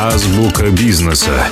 Азбука бизнеса.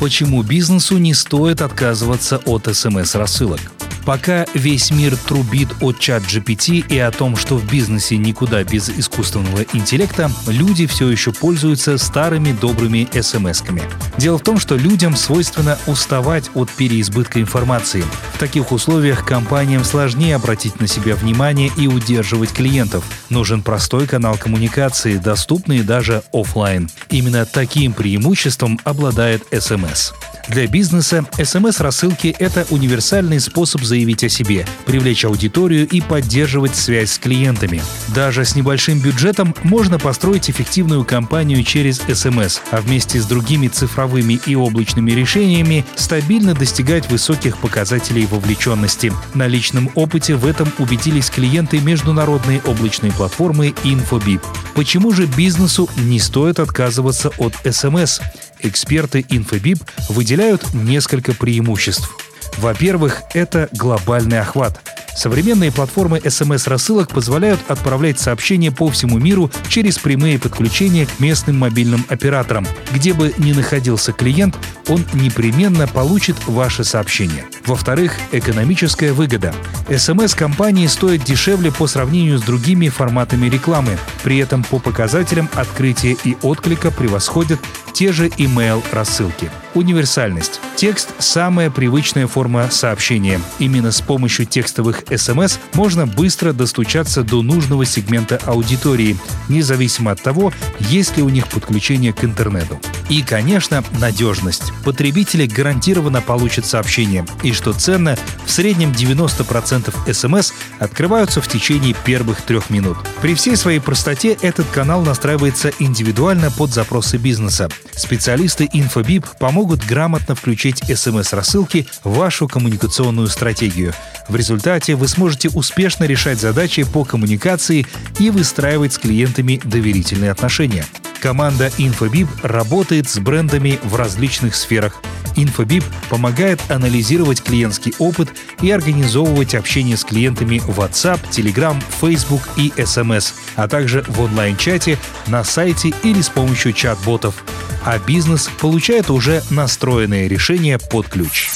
Почему бизнесу не стоит отказываться от СМС-рассылок? Пока весь мир трубит от чат GPT и о том, что в бизнесе никуда без искусственного интеллекта, люди все еще пользуются старыми добрыми смс-ками. Дело в том, что людям свойственно уставать от переизбытка информации. В таких условиях компаниям сложнее обратить на себя внимание и удерживать клиентов. Нужен простой канал коммуникации, доступный даже офлайн. Именно таким преимуществом обладает СМС. Для бизнеса СМС-рассылки – это универсальный способ заявить о себе, привлечь аудиторию и поддерживать связь с клиентами. Даже с небольшим бюджетом можно построить эффективную кампанию через СМС, а вместе с другими цифровыми и облачными решениями стабильно достигать высоких показателей вовлеченности. На личном опыте в этом убедились клиенты международной облачной платформы InfoBip. Почему же бизнесу не стоит отказываться от СМС? Эксперты InfoBip выделяют несколько преимуществ. Во-первых, это глобальный охват. Современные платформы SMS-рассылок позволяют отправлять сообщения по всему миру через прямые подключения к местным мобильным операторам. Где бы ни находился клиент, он непременно получит ваше сообщение. Во-вторых, экономическая выгода. SMS-компании стоят дешевле по сравнению с другими форматами рекламы. При этом по показателям открытия и отклика превосходят те же email-рассылки. Универсальность. Текст – самая привычная форма сообщения. Именно с помощью текстовых SMS можно быстро достучаться до нужного сегмента аудитории, независимо от того, есть ли у них подключение к интернету. И, конечно, надежность. Потребители гарантированно получат сообщение. И что ценно, в среднем 90% SMS открываются в течение первых трех минут. При всей своей простоте этот канал настраивается индивидуально под запросы бизнеса. Специалисты InfoBip помогут грамотно включить SMS-рассылки в вашу коммуникационную стратегию. В результате вы сможете успешно решать задачи по коммуникации и выстраивать с клиентами доверительные отношения. Команда InfoBip работает с брендами в различных сферах. InfoBip помогает анализировать клиентский опыт и организовывать общение с клиентами в WhatsApp, Telegram, Facebook и SMS, а также в онлайн-чате, на сайте или с помощью чат-ботов. А бизнес получает уже настроенные решения под ключ.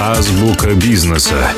Азбука бизнеса.